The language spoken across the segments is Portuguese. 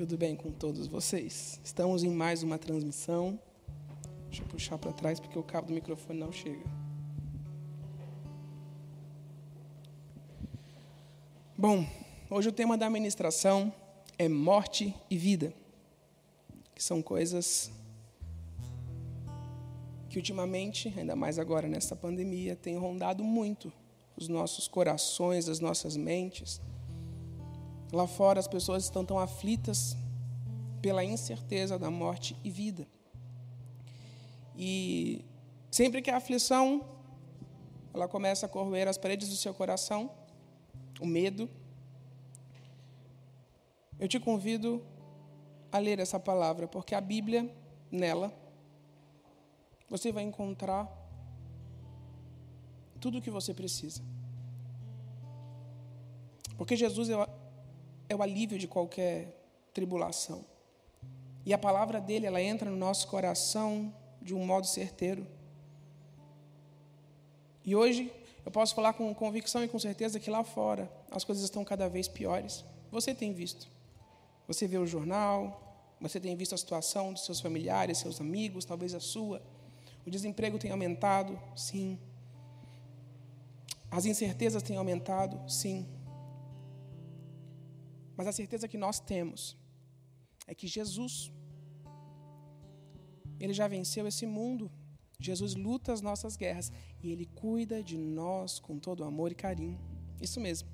Tudo bem com todos vocês? Estamos em mais uma transmissão. Deixa eu puxar para trás porque o cabo do microfone não chega. Bom, hoje o tema da administração é morte e vida, que são coisas que ultimamente, ainda mais agora nessa pandemia, tem rondado muito os nossos corações, as nossas mentes. Lá fora as pessoas estão tão aflitas pela incerteza da morte e vida. E sempre que a aflição ela começa a corroer as paredes do seu coração, o medo, eu te convido a ler essa palavra, porque a Bíblia, nela, você vai encontrar tudo o que você precisa. Porque Jesus é o alívio de qualquer tribulação. E a palavra dele, ela entra no nosso coração de um modo certeiro. E hoje eu posso falar com convicção e com certeza que lá fora as coisas estão cada vez piores. Você tem visto. Você vê o jornal, você tem visto a situação dos seus familiares, seus amigos, talvez a sua. O desemprego tem aumentado, sim. As incertezas têm aumentado, sim. Mas a certeza que nós temos é que Jesus, Ele já venceu esse mundo. Jesus luta as nossas guerras e Ele cuida de nós com todo amor e carinho. Isso mesmo.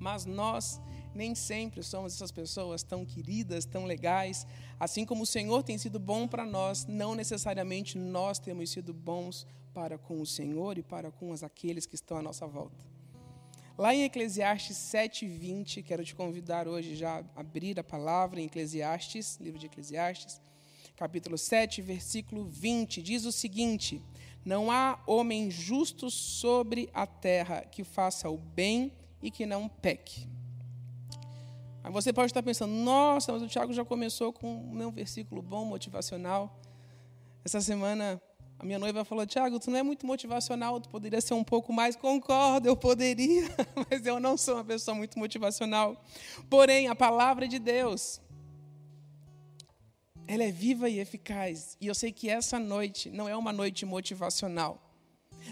Mas nós nem sempre somos essas pessoas tão queridas, tão legais. Assim como o Senhor tem sido bom para nós, não necessariamente nós temos sido bons para com o Senhor e para com aqueles que estão à nossa volta. Lá em Eclesiastes 7:20, quero te convidar hoje já a abrir a palavra em Eclesiastes, livro de Eclesiastes, capítulo 7, versículo 20, diz o seguinte: Não há homem justo sobre a terra que faça o bem e que não peque. Aí você pode estar pensando, nossa, mas o Tiago já começou com um versículo bom, motivacional. Essa semana a minha noiva falou: Tiago, tu não é muito motivacional, tu poderia ser um pouco mais. Concordo, eu poderia, mas eu não sou uma pessoa muito motivacional. Porém, a palavra de Deus, ela é viva e eficaz. E eu sei que essa noite não é uma noite motivacional,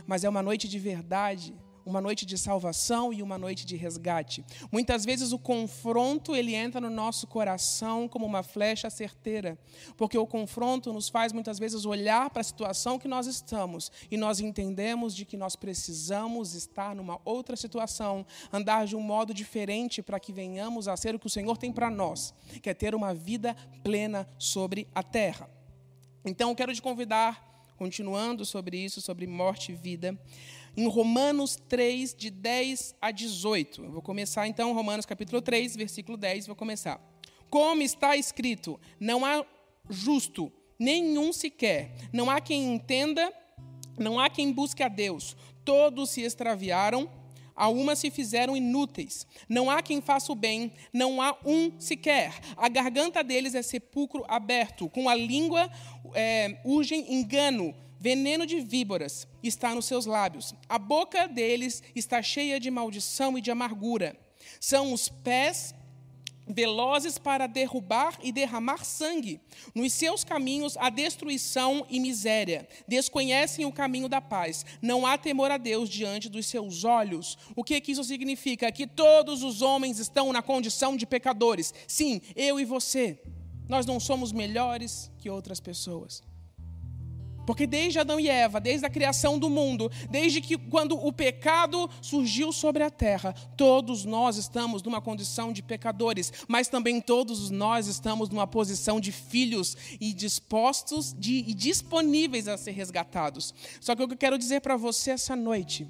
mas é uma noite de verdade, uma noite de salvação e uma noite de resgate. Muitas vezes o confronto ele entra no nosso coração como uma flecha certeira, porque o confronto nos faz muitas vezes olhar para a situação que nós estamos e nós entendemos de que nós precisamos estar numa outra situação, andar de um modo diferente para que venhamos a ser o que o Senhor tem para nós, que é ter uma vida plena sobre a terra. Então, quero te convidar, continuando sobre isso, sobre morte e vida, em Romanos 3, de 10 a 18. Eu vou começar então, Romanos capítulo 3, versículo 10, vou começar. Como está escrito: Não há justo, nenhum sequer, não há quem entenda, não há quem busque a Deus. Todos se extraviaram, a uma se fizeram inúteis. Não há quem faça o bem, não há um sequer. A garganta deles é sepulcro aberto, com a língua é, urgem engano veneno de víboras está nos seus lábios. A boca deles está cheia de maldição e de amargura. São os pés velozes para derrubar e derramar sangue. Nos seus caminhos há destruição e miséria. Desconhecem o caminho da paz. Não há temor a Deus diante dos seus olhos. O que, que isso significa? Que todos os homens estão na condição de pecadores. Sim, eu e você. Nós não somos melhores que outras pessoas. Porque desde Adão e Eva, desde a criação do mundo, desde que quando o pecado surgiu sobre a terra, todos nós estamos numa condição de pecadores, mas também todos nós estamos numa posição de filhos e dispostos de, e disponíveis a ser resgatados. Só que o que eu quero dizer para você essa noite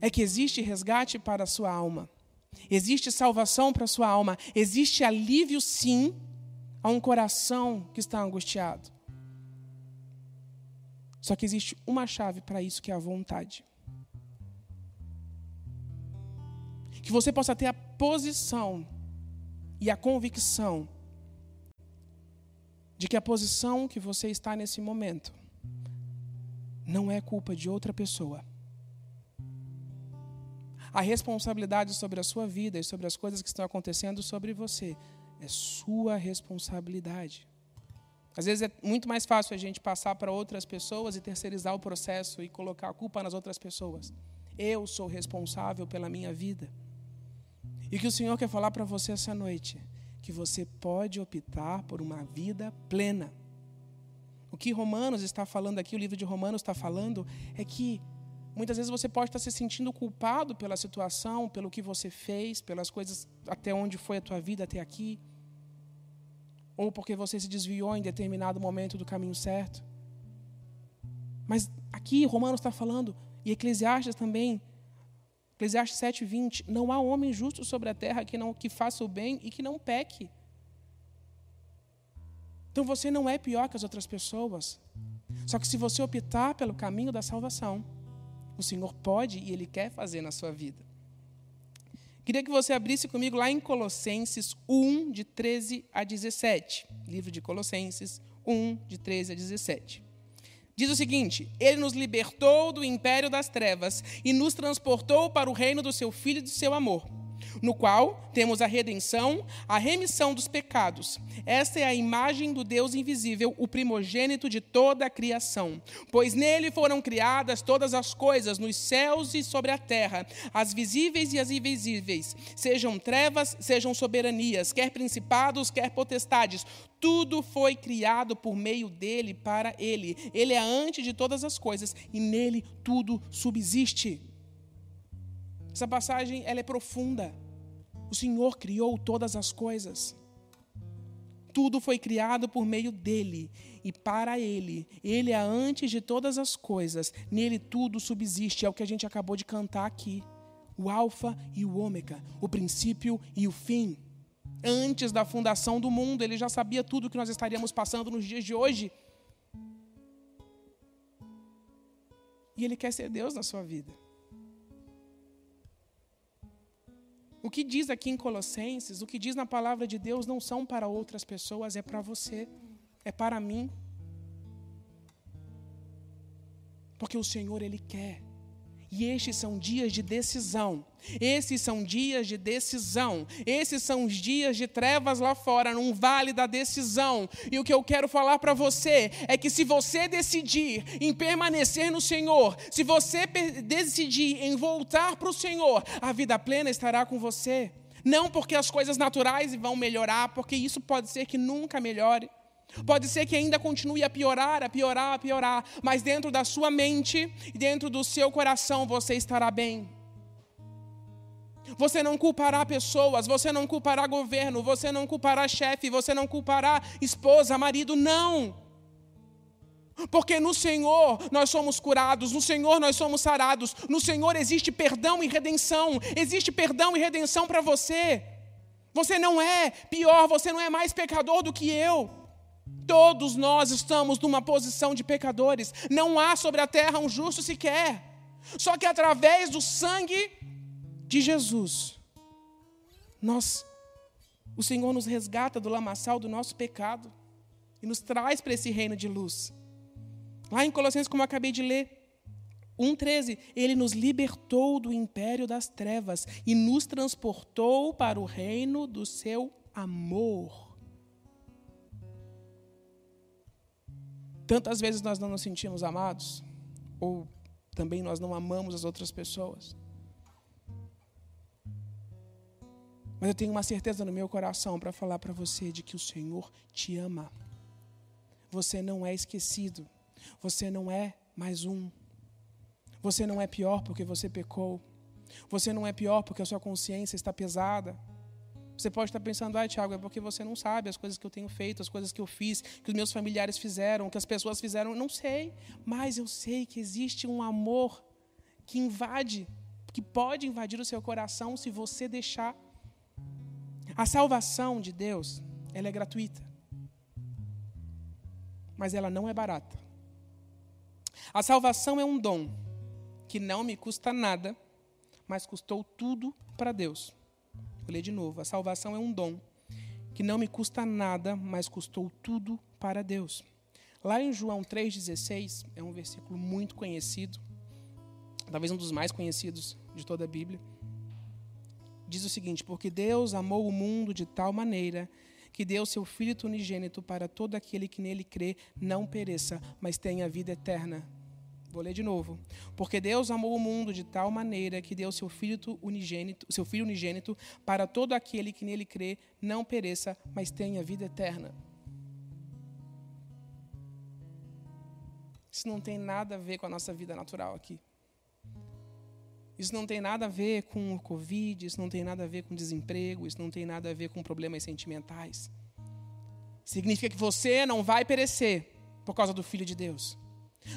é que existe resgate para a sua alma. Existe salvação para a sua alma, existe alívio sim a um coração que está angustiado. Só que existe uma chave para isso que é a vontade. Que você possa ter a posição e a convicção de que a posição que você está nesse momento não é culpa de outra pessoa. A responsabilidade sobre a sua vida e sobre as coisas que estão acontecendo sobre você é sua responsabilidade. Às vezes é muito mais fácil a gente passar para outras pessoas e terceirizar o processo e colocar a culpa nas outras pessoas. Eu sou responsável pela minha vida. E que o Senhor quer falar para você essa noite? Que você pode optar por uma vida plena. O que Romanos está falando aqui, o livro de Romanos está falando, é que muitas vezes você pode estar se sentindo culpado pela situação, pelo que você fez, pelas coisas até onde foi a tua vida até aqui ou porque você se desviou em determinado momento do caminho certo. Mas aqui Romanos está falando, e Eclesiastes também, Eclesiastes 7,20, não há homem justo sobre a terra que, não, que faça o bem e que não peque. Então você não é pior que as outras pessoas. Só que se você optar pelo caminho da salvação, o Senhor pode e Ele quer fazer na sua vida. Queria que você abrisse comigo lá em Colossenses 1, de 13 a 17. Livro de Colossenses 1, de 13 a 17. Diz o seguinte: Ele nos libertou do império das trevas e nos transportou para o reino do seu Filho e do seu amor no qual temos a redenção, a remissão dos pecados. Esta é a imagem do Deus invisível, o primogênito de toda a criação. Pois nele foram criadas todas as coisas, nos céus e sobre a terra, as visíveis e as invisíveis, sejam trevas, sejam soberanias, quer principados, quer potestades. Tudo foi criado por meio dele, para ele. Ele é antes de todas as coisas e nele tudo subsiste. Essa passagem ela é profunda. O Senhor criou todas as coisas. Tudo foi criado por meio dele e para ele. Ele é antes de todas as coisas. Nele tudo subsiste. É o que a gente acabou de cantar aqui. O Alfa e o Ômega, o princípio e o fim. Antes da fundação do mundo, ele já sabia tudo que nós estaríamos passando nos dias de hoje. E ele quer ser Deus na sua vida. O que diz aqui em Colossenses, o que diz na palavra de Deus, não são para outras pessoas, é para você, é para mim. Porque o Senhor, Ele quer e estes são dias de decisão. Esses são dias de decisão. Esses são os dias de trevas lá fora, num vale da decisão. E o que eu quero falar para você é que se você decidir em permanecer no Senhor, se você decidir em voltar para o Senhor, a vida plena estará com você. Não porque as coisas naturais vão melhorar, porque isso pode ser que nunca melhore. Pode ser que ainda continue a piorar, a piorar, a piorar, mas dentro da sua mente e dentro do seu coração você estará bem. Você não culpará pessoas, você não culpará governo, você não culpará chefe, você não culpará esposa, marido, não. Porque no Senhor nós somos curados, no Senhor nós somos sarados, no Senhor existe perdão e redenção, existe perdão e redenção para você. Você não é pior, você não é mais pecador do que eu. Todos nós estamos numa posição de pecadores. Não há sobre a terra um justo sequer. Só que através do sangue de Jesus, nós, o Senhor nos resgata do lamaçal do nosso pecado e nos traz para esse reino de luz. Lá em Colossenses, como eu acabei de ler, 1,13, ele nos libertou do império das trevas e nos transportou para o reino do seu amor. Tantas vezes nós não nos sentimos amados, ou também nós não amamos as outras pessoas. Mas eu tenho uma certeza no meu coração para falar para você de que o Senhor te ama. Você não é esquecido. Você não é mais um. Você não é pior porque você pecou. Você não é pior porque a sua consciência está pesada. Você pode estar pensando, ah, Tiago, é porque você não sabe as coisas que eu tenho feito, as coisas que eu fiz, que os meus familiares fizeram, que as pessoas fizeram. Não sei, mas eu sei que existe um amor que invade, que pode invadir o seu coração se você deixar. A salvação de Deus, ela é gratuita. Mas ela não é barata. A salvação é um dom que não me custa nada, mas custou tudo para Deus. Vou ler de novo. A salvação é um dom que não me custa nada, mas custou tudo para Deus. Lá em João 3,16, é um versículo muito conhecido, talvez um dos mais conhecidos de toda a Bíblia. diz o seguinte: Porque Deus amou o mundo de tal maneira que deu seu Filho unigênito para todo aquele que nele crê não pereça, mas tenha vida eterna. Vou ler de novo. Porque Deus amou o mundo de tal maneira que deu seu Filho unigênito, seu Filho unigênito para todo aquele que nele crê não pereça, mas tenha vida eterna. Isso não tem nada a ver com a nossa vida natural aqui. Isso não tem nada a ver com o Covid, isso não tem nada a ver com desemprego, isso não tem nada a ver com problemas sentimentais. Significa que você não vai perecer por causa do Filho de Deus.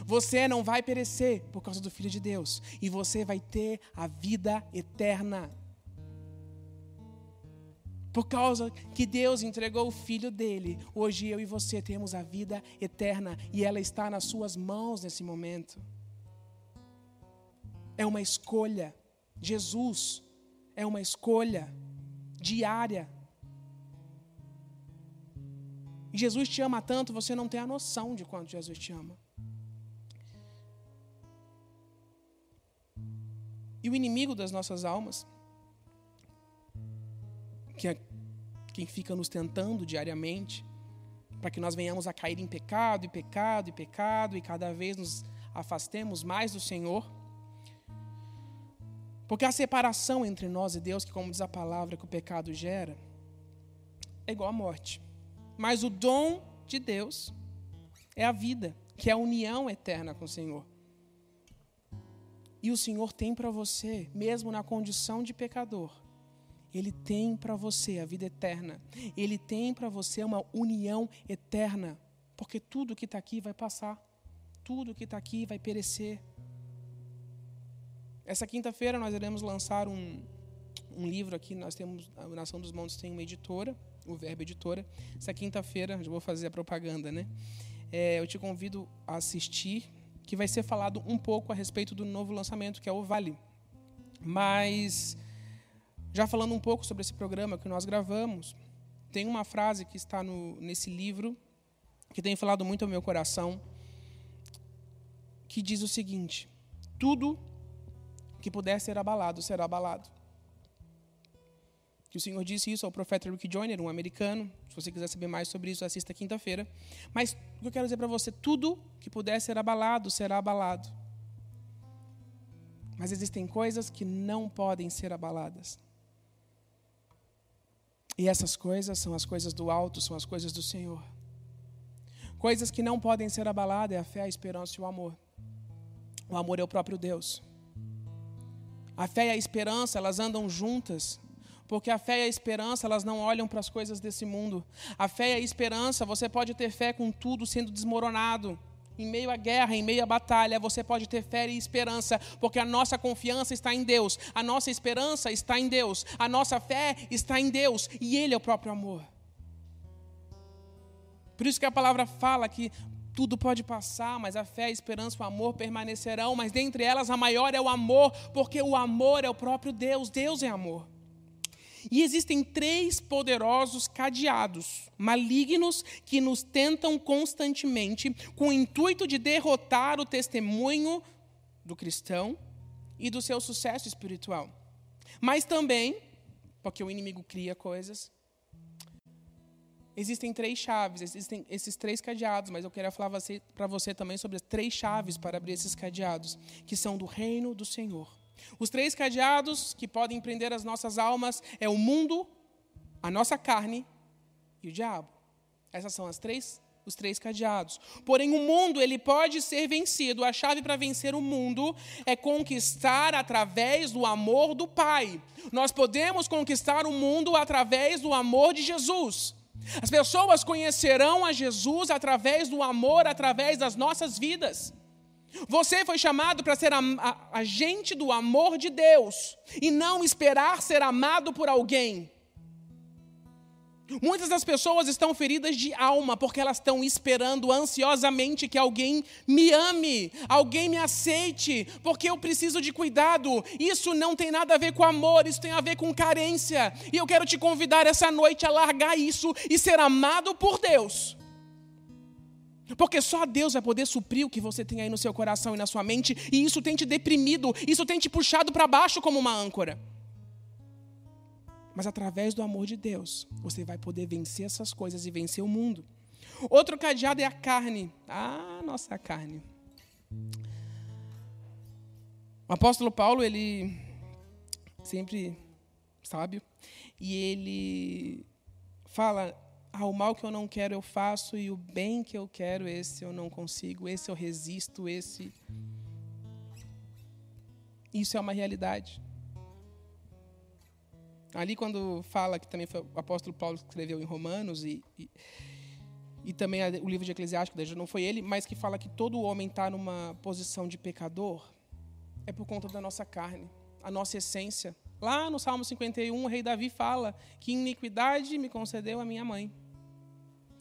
Você não vai perecer por causa do Filho de Deus. E você vai ter a vida eterna. Por causa que Deus entregou o Filho dele, hoje eu e você temos a vida eterna e ela está nas suas mãos nesse momento. É uma escolha. Jesus é uma escolha diária. E Jesus te ama tanto, você não tem a noção de quanto Jesus te ama. E o inimigo das nossas almas, que é quem fica nos tentando diariamente, para que nós venhamos a cair em pecado, e pecado, e pecado, e cada vez nos afastemos mais do Senhor, porque a separação entre nós e Deus, que como diz a palavra que o pecado gera, é igual à morte. Mas o dom de Deus é a vida, que é a união eterna com o Senhor. E o Senhor tem para você, mesmo na condição de pecador, Ele tem para você a vida eterna. Ele tem para você uma união eterna. Porque tudo que está aqui vai passar. Tudo que está aqui vai perecer. Essa quinta-feira nós iremos lançar um, um livro aqui. Nós temos, a Nação dos Montes tem uma editora, o Verbo Editora. Essa quinta-feira, já vou fazer a propaganda, né? É, eu te convido a assistir, que vai ser falado um pouco a respeito do novo lançamento, que é o Vale. Mas, já falando um pouco sobre esse programa que nós gravamos, tem uma frase que está no, nesse livro, que tem falado muito ao meu coração, que diz o seguinte: Tudo que puder ser abalado, será abalado. Que o Senhor disse isso ao profeta Rick Joyner, um americano. Se você quiser saber mais sobre isso, assista quinta-feira. Mas o que eu quero dizer para você, tudo que puder ser abalado, será abalado. Mas existem coisas que não podem ser abaladas. E essas coisas são as coisas do alto, são as coisas do Senhor. Coisas que não podem ser abaladas é a fé, a esperança e o amor. O amor é o próprio Deus. A fé e a esperança, elas andam juntas. Porque a fé e a esperança, elas não olham para as coisas desse mundo. A fé e a esperança, você pode ter fé com tudo sendo desmoronado. Em meio à guerra, em meio à batalha, você pode ter fé e esperança, porque a nossa confiança está em Deus, a nossa esperança está em Deus, a nossa fé está em Deus, e Ele é o próprio amor. Por isso que a palavra fala que tudo pode passar, mas a fé, a esperança, o amor permanecerão, mas dentre elas a maior é o amor, porque o amor é o próprio Deus, Deus é amor. E existem três poderosos cadeados malignos que nos tentam constantemente com o intuito de derrotar o testemunho do cristão e do seu sucesso espiritual. Mas também, porque o inimigo cria coisas, Existem três chaves, existem esses três cadeados, mas eu quero falar para você também sobre as três chaves para abrir esses cadeados, que são do reino do Senhor. Os três cadeados que podem prender as nossas almas é o mundo, a nossa carne e o diabo. Essas são as três os três cadeados. Porém, o mundo ele pode ser vencido. A chave para vencer o mundo é conquistar através do amor do Pai. Nós podemos conquistar o mundo através do amor de Jesus. As pessoas conhecerão a Jesus através do amor, através das nossas vidas. Você foi chamado para ser agente do amor de Deus e não esperar ser amado por alguém. Muitas das pessoas estão feridas de alma porque elas estão esperando ansiosamente que alguém me ame, alguém me aceite, porque eu preciso de cuidado. Isso não tem nada a ver com amor, isso tem a ver com carência. E eu quero te convidar essa noite a largar isso e ser amado por Deus. Porque só Deus vai poder suprir o que você tem aí no seu coração e na sua mente, e isso tem te deprimido, isso tem te puxado para baixo como uma âncora. Mas através do amor de Deus, você vai poder vencer essas coisas e vencer o mundo. Outro cadeado é a carne. Ah, nossa carne. O apóstolo Paulo, ele sempre sábio, e ele fala: ah, o mal que eu não quero eu faço e o bem que eu quero esse eu não consigo, esse eu resisto, esse Isso é uma realidade. Ali quando fala que também foi o apóstolo Paulo que escreveu em Romanos e, e e também o livro de Eclesiástico, não foi ele, mas que fala que todo homem está numa posição de pecador, é por conta da nossa carne, a nossa essência. Lá no Salmo 51, o rei Davi fala que iniquidade me concedeu a minha mãe.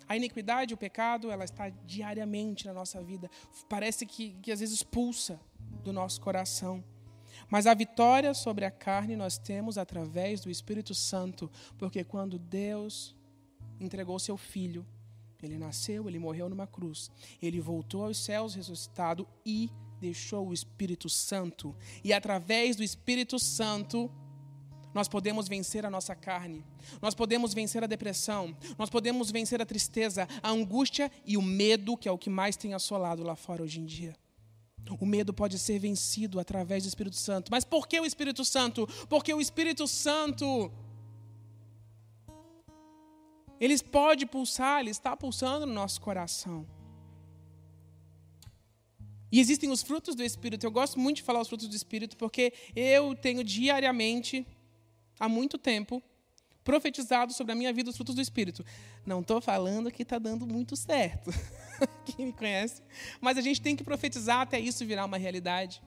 A iniquidade, o pecado, ela está diariamente na nossa vida. Parece que, que às vezes expulsa do nosso coração. Mas a vitória sobre a carne nós temos através do Espírito Santo, porque quando Deus entregou seu filho, ele nasceu, ele morreu numa cruz. Ele voltou aos céus ressuscitado e deixou o Espírito Santo. E através do Espírito Santo, nós podemos vencer a nossa carne. Nós podemos vencer a depressão. Nós podemos vencer a tristeza, a angústia e o medo, que é o que mais tem assolado lá fora hoje em dia. O medo pode ser vencido através do Espírito Santo. Mas por que o Espírito Santo? Porque o Espírito Santo ele pode pulsar, ele está pulsando no nosso coração. E existem os frutos do Espírito. Eu gosto muito de falar os frutos do Espírito porque eu tenho diariamente, há muito tempo, profetizado sobre a minha vida os frutos do Espírito. Não estou falando que está dando muito certo. Quem me conhece? Mas a gente tem que profetizar até isso virar uma realidade.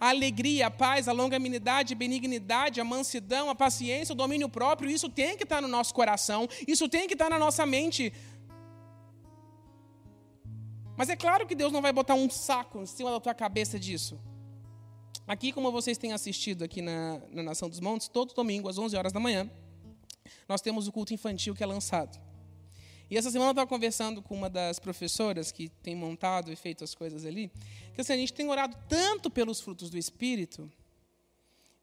A alegria, a paz, a longanimidade, a benignidade, a mansidão, a paciência, o domínio próprio, isso tem que estar no nosso coração, isso tem que estar na nossa mente. Mas é claro que Deus não vai botar um saco em cima da tua cabeça disso. Aqui, como vocês têm assistido aqui na, na Nação dos Montes, todo domingo às 11 horas da manhã, nós temos o culto infantil que é lançado. E essa semana eu estava conversando com uma das professoras que tem montado e feito as coisas ali, que assim, a gente tem orado tanto pelos frutos do Espírito,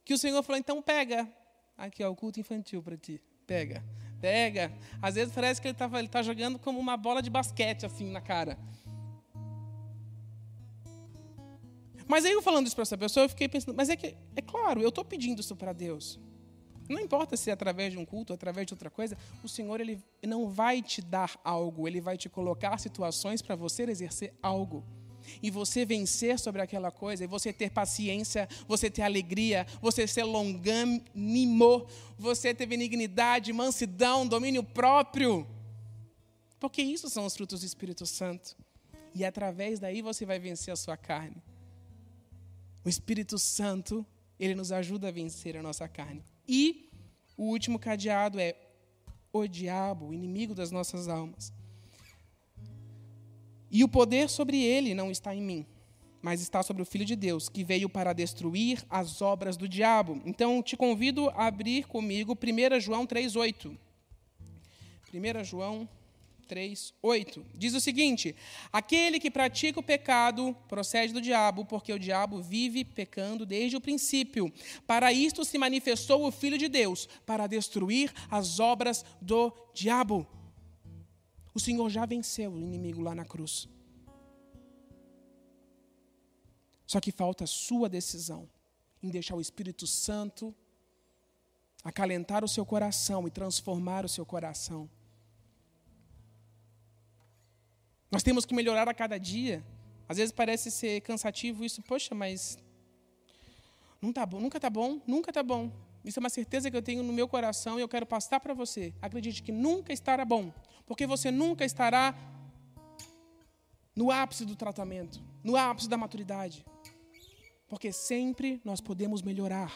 que o Senhor falou, então pega, aqui ó, o culto infantil para ti, pega, pega. Às vezes parece que ele está ele tá jogando como uma bola de basquete assim na cara. Mas aí eu falando isso para essa pessoa, eu fiquei pensando, mas é que, é claro, eu estou pedindo isso para Deus. Não importa se é através de um culto, através de outra coisa, o Senhor ele não vai te dar algo, ele vai te colocar situações para você exercer algo. E você vencer sobre aquela coisa, e você ter paciência, você ter alegria, você ser longânimo, você ter benignidade, mansidão, domínio próprio. Porque isso são os frutos do Espírito Santo. E através daí você vai vencer a sua carne. O Espírito Santo, ele nos ajuda a vencer a nossa carne. E o último cadeado é o diabo, o inimigo das nossas almas. E o poder sobre ele não está em mim, mas está sobre o Filho de Deus, que veio para destruir as obras do diabo. Então, te convido a abrir comigo 1 João 3,8. 1 João 3, 8. Diz o seguinte: Aquele que pratica o pecado procede do diabo, porque o diabo vive pecando desde o princípio. Para isto se manifestou o Filho de Deus, para destruir as obras do diabo. O Senhor já venceu o inimigo lá na cruz. Só que falta a sua decisão em deixar o Espírito Santo acalentar o seu coração e transformar o seu coração. Nós temos que melhorar a cada dia. Às vezes parece ser cansativo isso, poxa, mas não tá bom, nunca está bom, nunca está bom. Isso é uma certeza que eu tenho no meu coração e eu quero passar para você. Acredite que nunca estará bom, porque você nunca estará no ápice do tratamento, no ápice da maturidade. Porque sempre nós podemos melhorar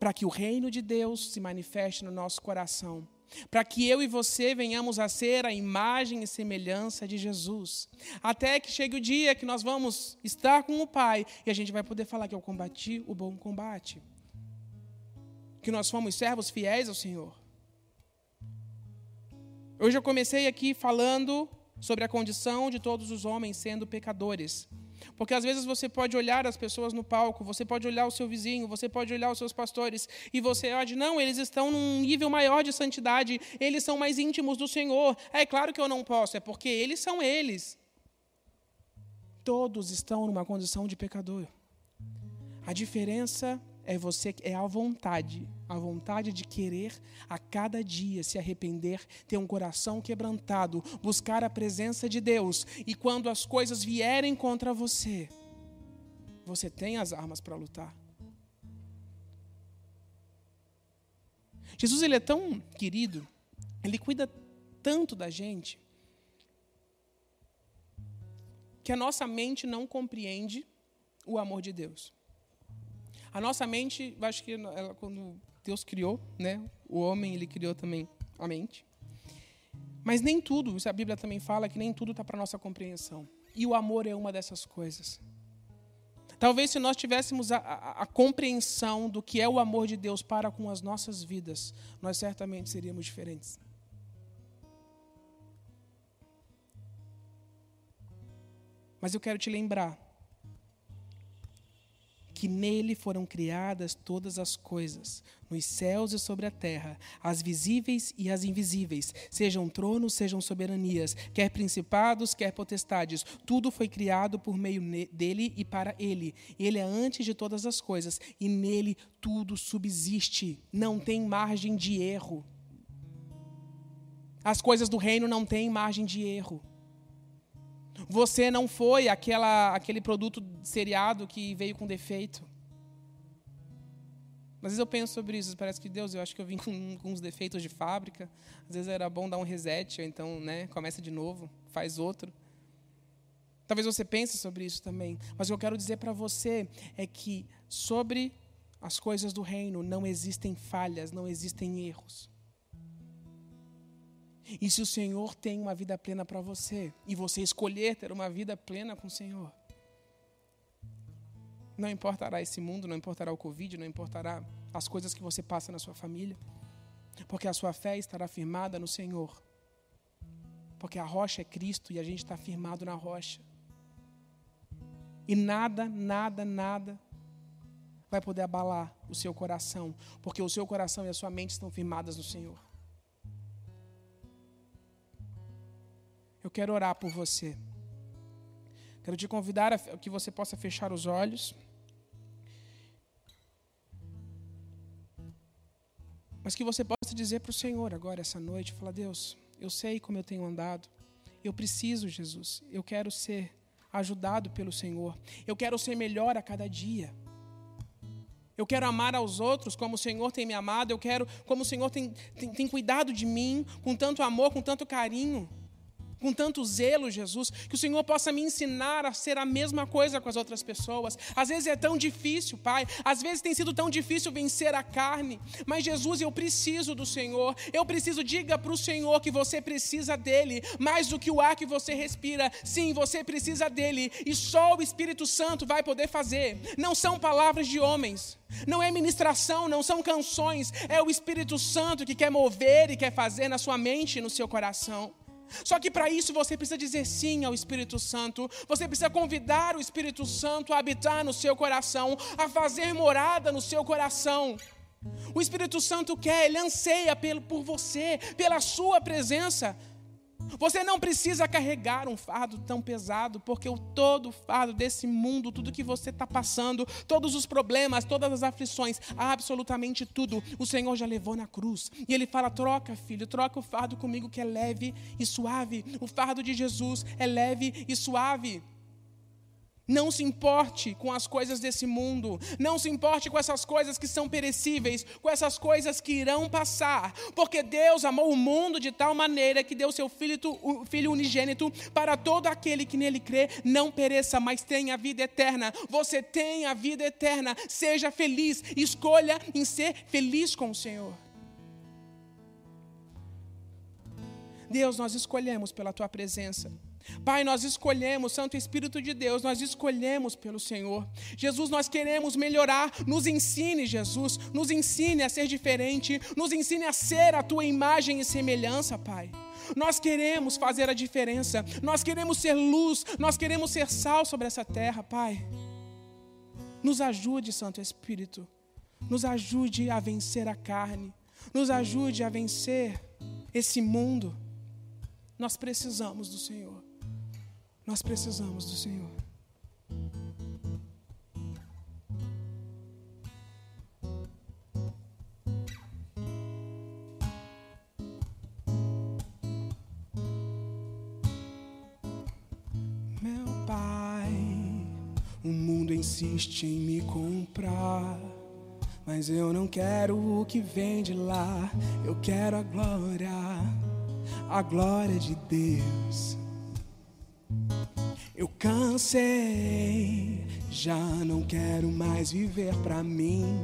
para que o reino de Deus se manifeste no nosso coração para que eu e você venhamos a ser a imagem e semelhança de Jesus. Até que chegue o dia que nós vamos estar com o Pai e a gente vai poder falar que eu combati o bom combate. Que nós fomos servos fiéis ao Senhor. Hoje eu comecei aqui falando sobre a condição de todos os homens sendo pecadores. Porque às vezes você pode olhar as pessoas no palco, você pode olhar o seu vizinho, você pode olhar os seus pastores, e você pode, não, eles estão num nível maior de santidade, eles são mais íntimos do Senhor. É claro que eu não posso, é porque eles são eles. Todos estão numa condição de pecador. A diferença é você é a vontade, a vontade de querer a cada dia se arrepender, ter um coração quebrantado, buscar a presença de Deus. E quando as coisas vierem contra você, você tem as armas para lutar. Jesus ele é tão querido, ele cuida tanto da gente, que a nossa mente não compreende o amor de Deus. A nossa mente, acho que ela, quando Deus criou, né, o homem ele criou também a mente. Mas nem tudo, isso a Bíblia também fala que nem tudo está para nossa compreensão. E o amor é uma dessas coisas. Talvez se nós tivéssemos a, a, a, compreensão do que é o amor de Deus para com as nossas vidas, nós certamente seríamos diferentes. Mas eu quero te lembrar que nele foram criadas todas as coisas, nos céus e sobre a terra, as visíveis e as invisíveis, sejam tronos, sejam soberanias, quer principados, quer potestades, tudo foi criado por meio dele e para ele. Ele é antes de todas as coisas e nele tudo subsiste, não tem margem de erro. As coisas do reino não têm margem de erro. Você não foi aquela, aquele produto seriado que veio com defeito. Às vezes eu penso sobre isso, parece que Deus, eu acho que eu vim com, com uns defeitos de fábrica. Às vezes era bom dar um reset, ou então, né, começa de novo, faz outro. Talvez você pense sobre isso também, mas o que eu quero dizer para você é que sobre as coisas do reino não existem falhas, não existem erros. E se o Senhor tem uma vida plena para você, e você escolher ter uma vida plena com o Senhor, não importará esse mundo, não importará o Covid, não importará as coisas que você passa na sua família, porque a sua fé estará firmada no Senhor. Porque a rocha é Cristo e a gente está firmado na rocha. E nada, nada, nada vai poder abalar o seu coração, porque o seu coração e a sua mente estão firmadas no Senhor. Eu quero orar por você. Quero te convidar a que você possa fechar os olhos. Mas que você possa dizer para o Senhor agora, essa noite: fala, Deus, eu sei como eu tenho andado. Eu preciso, Jesus. Eu quero ser ajudado pelo Senhor. Eu quero ser melhor a cada dia. Eu quero amar aos outros como o Senhor tem me amado. Eu quero, como o Senhor tem, tem, tem cuidado de mim, com tanto amor, com tanto carinho com tanto zelo, Jesus, que o Senhor possa me ensinar a ser a mesma coisa com as outras pessoas. Às vezes é tão difícil, Pai, às vezes tem sido tão difícil vencer a carne, mas Jesus, eu preciso do Senhor, eu preciso, diga para o Senhor que você precisa dele, mais do que o ar que você respira, sim, você precisa dele, e só o Espírito Santo vai poder fazer, não são palavras de homens. Não é ministração, não são canções, é o Espírito Santo que quer mover e quer fazer na sua mente e no seu coração. Só que para isso você precisa dizer sim ao Espírito Santo. Você precisa convidar o Espírito Santo a habitar no seu coração, a fazer morada no seu coração. O Espírito Santo quer, ele anseia por você, pela sua presença. Você não precisa carregar um fardo tão pesado, porque o todo fardo desse mundo, tudo que você está passando, todos os problemas, todas as aflições, absolutamente tudo, o Senhor já levou na cruz. E Ele fala: troca, filho, troca o fardo comigo que é leve e suave. O fardo de Jesus é leve e suave. Não se importe com as coisas desse mundo. Não se importe com essas coisas que são perecíveis, com essas coisas que irão passar. Porque Deus amou o mundo de tal maneira que deu seu filho, filho unigênito para todo aquele que nele crê, não pereça, mas tenha vida eterna. Você tem a vida eterna. Seja feliz. Escolha em ser feliz com o Senhor. Deus, nós escolhemos pela tua presença. Pai, nós escolhemos, Santo Espírito de Deus, nós escolhemos pelo Senhor. Jesus, nós queremos melhorar. Nos ensine, Jesus, nos ensine a ser diferente, nos ensine a ser a tua imagem e semelhança, Pai. Nós queremos fazer a diferença. Nós queremos ser luz. Nós queremos ser sal sobre essa terra, Pai. Nos ajude, Santo Espírito. Nos ajude a vencer a carne. Nos ajude a vencer esse mundo. Nós precisamos do Senhor. Nós precisamos do Senhor. Meu Pai, o mundo insiste em me comprar. Mas eu não quero o que vem de lá, eu quero a glória, a glória de Deus. Eu cansei, já não quero mais viver pra mim.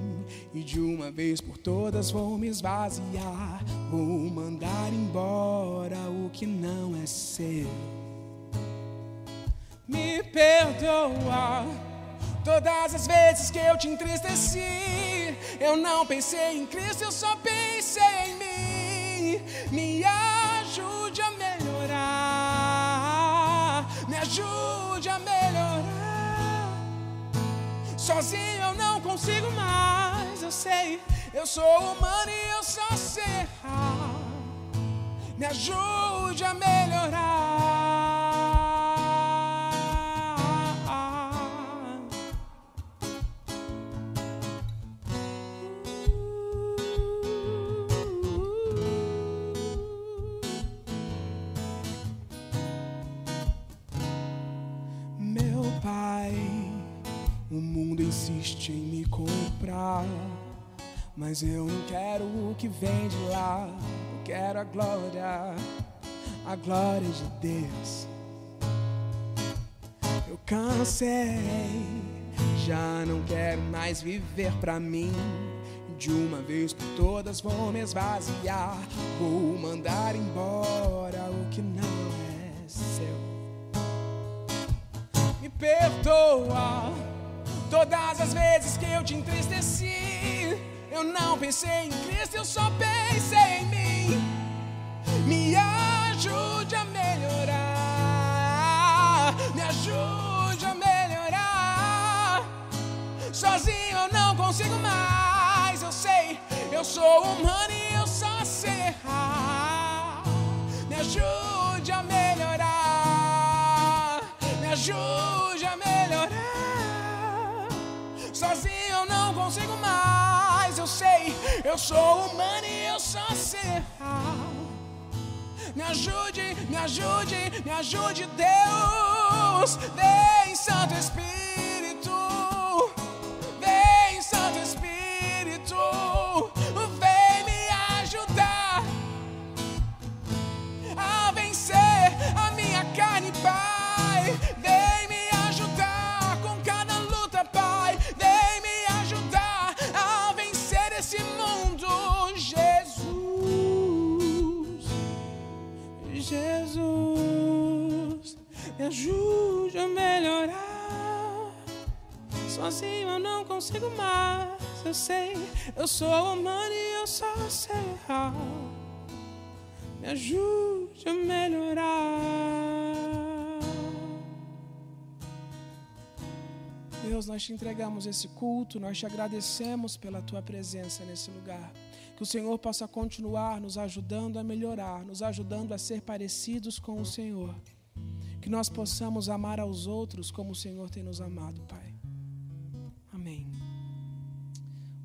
E de uma vez por todas vou me esvaziar. Vou mandar embora o que não é seu. Me perdoa todas as vezes que eu te entristeci. Eu não pensei em Cristo, eu só pensei em mim. Me ajude Sozinho eu não consigo mais, eu sei. Eu sou humano e eu só sei errar. Me ajude a melhorar. Mas eu não quero o que vem de lá. Eu quero a glória, a glória de Deus. Eu cansei, já não quero mais viver pra mim. De uma vez por todas vou me esvaziar. Vou mandar embora o que não é seu. Me perdoa eu te entristeci. Eu não pensei em Cristo, eu só pensei em mim. Me ajude a melhorar. Me ajude a melhorar. Sozinho eu não consigo mais. Eu sei, eu sou humano e eu só sei errar. Me ajude a melhorar. Me ajude a melhorar. Sozinho consigo mais. Eu sei, eu sou humano e eu só sei errar. Me ajude, me ajude, me ajude, Deus. Vem, Santo Espírito. Vem, Santo Espírito. Vem me ajudar a vencer a minha carne, Pai. Sozinho eu não consigo mais. Eu sei, eu sou humano e eu só sei errar. Me ajude a melhorar. Deus, nós te entregamos esse culto, nós te agradecemos pela tua presença nesse lugar. Que o Senhor possa continuar nos ajudando a melhorar, nos ajudando a ser parecidos com o Senhor. Que nós possamos amar aos outros como o Senhor tem nos amado, Pai.